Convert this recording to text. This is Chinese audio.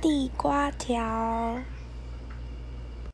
地瓜条。